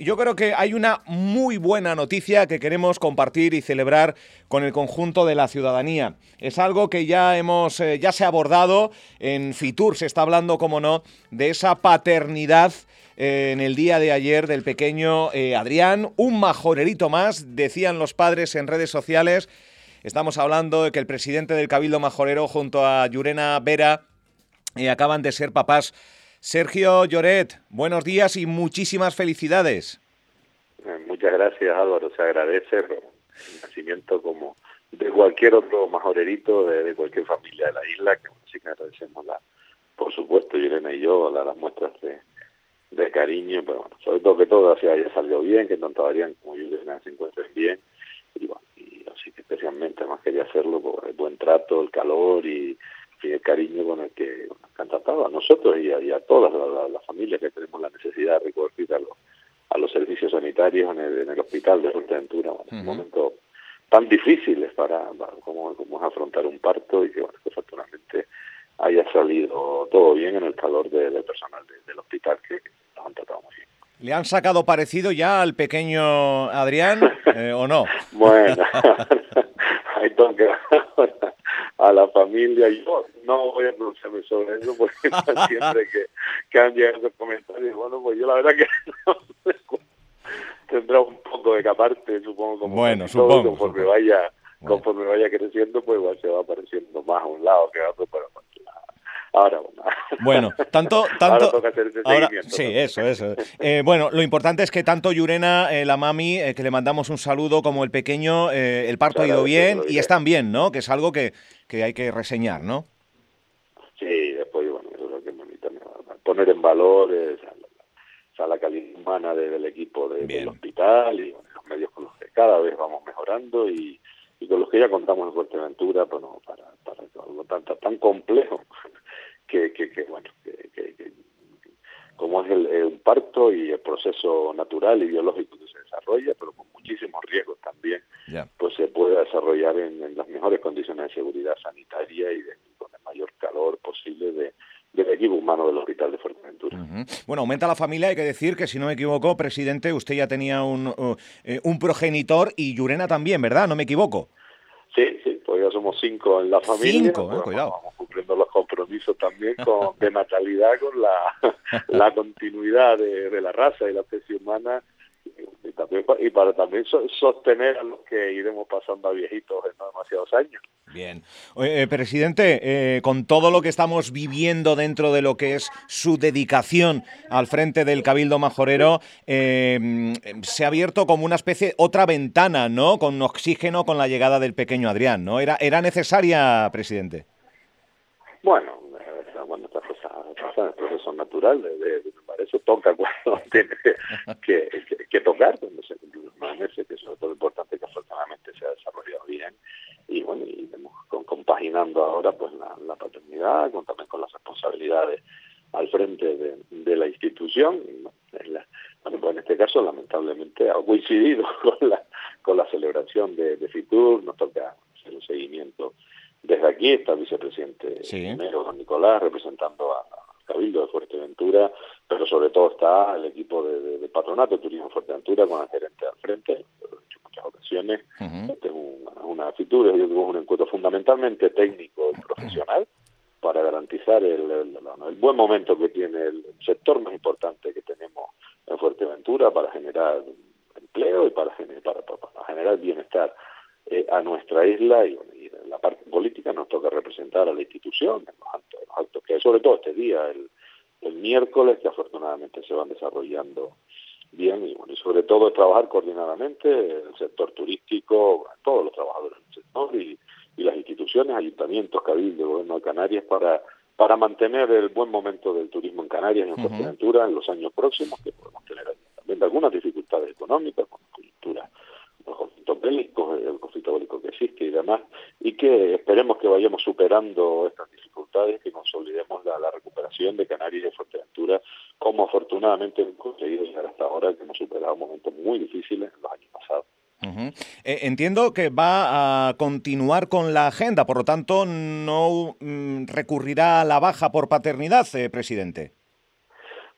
yo creo que hay una muy buena noticia que queremos compartir y celebrar con el conjunto de la ciudadanía. Es algo que ya hemos, eh, ya se ha abordado en Fitur, se está hablando, como no, de esa paternidad eh, en el día de ayer del pequeño eh, Adrián, un majorerito más, decían los padres en redes sociales. Estamos hablando de que el presidente del Cabildo Majorero junto a Yurena Vera acaban de ser papás Sergio Lloret, buenos días y muchísimas felicidades. Eh, muchas gracias Álvaro, se agradece el nacimiento como de cualquier otro majorerito de, cualquier familia de la isla, que sí que agradecemos la, por supuesto, Llorena y yo, las muestras de, cariño, pero bueno, sobre todo que todo así haya salido bien, que tanto Adrián como Llorena se encuentren bien, y bueno, y así que especialmente más quería hacerlo por el buen trato, el calor y y el cariño con el que han tratado a nosotros y a, todas las familias que tenemos la necesidad de recurrir a los, a los servicios sanitarios en el, hospital de Fuerteventura, en un momento tan difíciles para, como, como, es afrontar un parto y que, bueno, que afortunadamente haya salido todo bien en el calor del personal del hospital que, nos han tratado muy bien. ¿Le han sacado parecido ya al pequeño Adrián eh, o no? Bueno, hay que a la familia. Yo no voy a pronunciarme sobre eso porque siempre que, que han llegado esos comentarios, bueno, pues yo la verdad que no, tendrá un poco de caparte, supongo, como bueno, supongo, conforme vaya conforme vaya creciendo, pues igual se va apareciendo más a un lado que a otro, pero ahora bueno. Tanto tanto ahora, sí eso eso. Eh, bueno lo importante es que tanto Yurena eh, la mami eh, que le mandamos un saludo como el pequeño el parto ha ido bien y están bien no que es algo que, que hay que reseñar no sí después bueno eso es lo que me poner en valor esa, la calidad humana del equipo del hospital y los medios con los que cada vez vamos mejorando y, y con los que ya contamos en Fuerteventura bueno, para, para algo tan, tan complejo que, que, que bueno, que, como es el, parto y el proceso natural y biológico que se desarrolla, pero con muchísimos riesgos también, pues se puede desarrollar en, las mejores condiciones de seguridad sanitaria y con el mayor calor posible de, del equipo humano del Hospital de Fuerteventura. Bueno, aumenta la familia, hay que decir que si no me equivoco, presidente, usted ya tenía un, uh, eh, un progenitor y Yurena también, ¿verdad? ¿No me equivoco? Sí, sí, pues ya somos cinco en la familia. Cinco, eh, cuidado. Vamos compromisos también con, de natalidad con la, la continuidad de, la raza y la especie humana y, también, y para también sostener a los que iremos pasando a viejitos en no demasiados años. Bien. Eh, presidente, eh, con todo lo que estamos viviendo dentro de lo que es su dedicación al frente del Cabildo Majorero, eh, se ha abierto como una especie, otra ventana, ¿no? Con oxígeno con la llegada del pequeño Adrián, ¿no? ¿Era, era necesaria, presidente? Bueno, bueno, estas cosas pasan, el proceso natural, de, de, eso toca cuando tiene que, tocar, cuando se cumplen los que eso es todo importante que afortunadamente se ha desarrollado bien. Y bueno, y vemos con, compaginando ahora pues la, paternidad, también con las responsabilidades al frente de, la institución. En bueno, pues en este caso lamentablemente ha coincidido con la, con la celebración de, de FITUR, nos toca desde aquí, está el vicepresidente primero, don Nicolás, representando a, Cabildo de Fuerteventura, pero sobre todo está el equipo de, Patronato de Turismo Fuerteventura con el gerente al frente, lo he en muchas ocasiones. Tengo una, una fitura, yo un encuentro fundamentalmente técnico y profesional para garantizar el, el, buen momento que tiene el sector más importante que tenemos en Fuerteventura para generar empleo y para, para, para generar bienestar eh, a nuestra isla y, parte toca representar a la institución en los actos, que sobre todo este día, el, el miércoles, que afortunadamente se van desarrollando bien y, bueno, y sobre todo es trabajar coordinadamente el sector turístico, todos los trabajadores del sector y, y las instituciones, ayuntamientos, cabildo, gobierno de Canarias para para mantener el buen momento del turismo en Canarias y en Fuerteventura en los años próximos, que podemos tener también algunas dificultades económicas, con coyuntura los conflictos bélicos, el conflicto bélico que existe y demás, y que esperemos que vayamos superando estas dificultades, que consolidemos la, la recuperación de Canarias y de Fuerteventura, como afortunadamente hemos conseguido llegar hasta ahora, que hemos superado momentos muy difíciles en los años pasados. Eh, entiendo que va a continuar con la agenda, por lo tanto, no mm, recurrirá a la baja por paternidad, eh, presidente.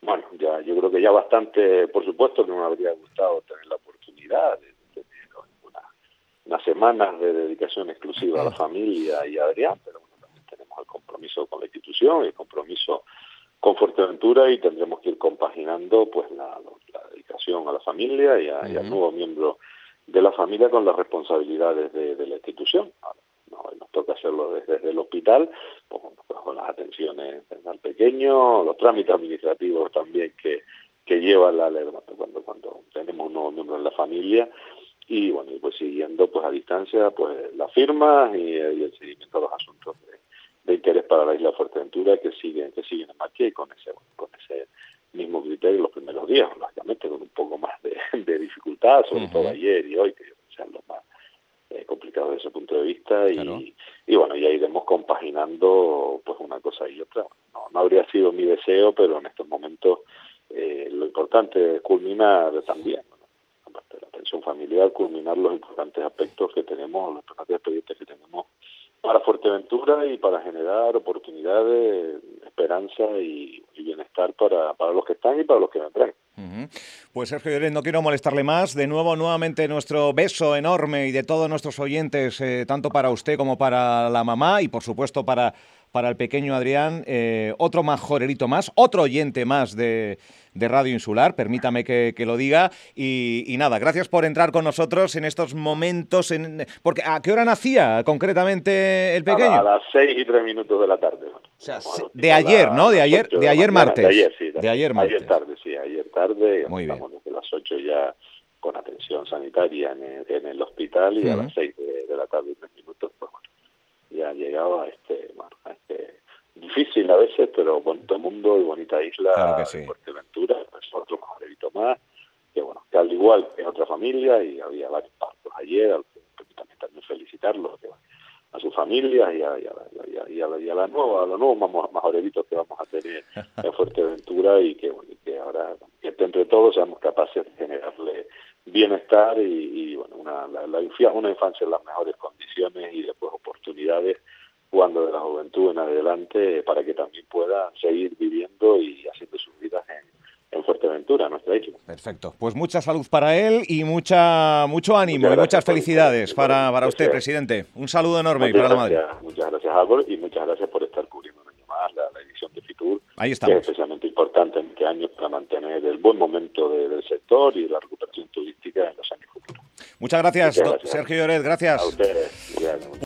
Bueno, ya yo creo que ya bastante, por supuesto que me habría gustado tener la oportunidad de unas semanas de dedicación exclusiva a la familia y a Adrián, pero bueno, también tenemos el compromiso con la institución, el compromiso con Fuerteventura y tendremos que ir compaginando pues la, dedicación a la familia y, a, al nuevo miembro de la familia con las responsabilidades de, la institución. nos toca hacerlo desde, el hospital, pues, pues, con las atenciones al pequeño, los trámites administrativos también que, que lleva la cuando, cuando tenemos un nuevo miembro en la familia y bueno, y pues siguiendo pues a distancia pues las firmas y, el seguimiento de los asuntos de, interés para la isla de Fuerteventura que siguen que siguen en marcha y con ese con ese mismo criterio los primeros días, lógicamente con un poco más de, dificultad, sobre todo ayer y hoy, que sean los más eh, complicados desde ese punto de vista, y, y bueno, ya iremos compaginando pues una cosa y otra. No, no habría sido mi deseo, pero en estos momentos eh, lo importante es culminar también, familiar, culminar los importantes aspectos que tenemos, los importantes expedientes que tenemos para Fuerteventura y para generar oportunidades, esperanza y, bienestar para, para los que están y para los que vendrán. Pues Sergio no quiero molestarle más. De nuevo, nuevamente nuestro beso enorme y de todos nuestros oyentes, eh, tanto para usted como para la mamá y por supuesto para para el pequeño Adrián, eh, otro majorerito más, otro oyente más de, Radio Insular, permítame que, lo diga. Y, nada, gracias por entrar con nosotros en estos momentos. En, porque ¿A qué hora nacía concretamente el pequeño? A, las seis y tres minutos de la tarde. O sea, de ayer, ¿no? De ayer, de ayer martes. De ayer, sí. De, ayer martes. Ayer tarde, tarde. Muy estamos bien. desde las ocho ya con atención sanitaria en el, hospital y a las seis de, la tarde y tres minutos, pues bueno, ya llegaba este, este difícil a veces, pero bonito mundo y bonita isla, claro que sí. Fuerteventura, pues otro majorito más, que bueno, que al igual que otra familia, y había varios partos ayer, también, también felicitarlos a su familia y a, y, a, y, a, y a, la nueva, a los nuevos majoreritos que vamos a tener en Fuerteventura y que, bueno, que ahora que entre todos seamos capaces de generarle bienestar y, bueno, una, la, una infancia en las mejores condiciones y después oportunidades cuando de la juventud en adelante para que también puedan seguir viviendo y haciendo sus vidas en, Fuerteventura, nuestra isla. Perfecto. Pues mucha salud para él y mucha mucho ánimo y muchas felicidades para, para usted, presidente. Un saludo enorme para la madre. Muchas gracias, Álvaro, y muchas gracias por estar cubriendo un año más la, edición de Fitur. Ahí estamos. Que es especialmente importante en buen momento del sector y de la recuperación turística en los años futuros. Muchas gracias, Sergio Lloret. Gracias.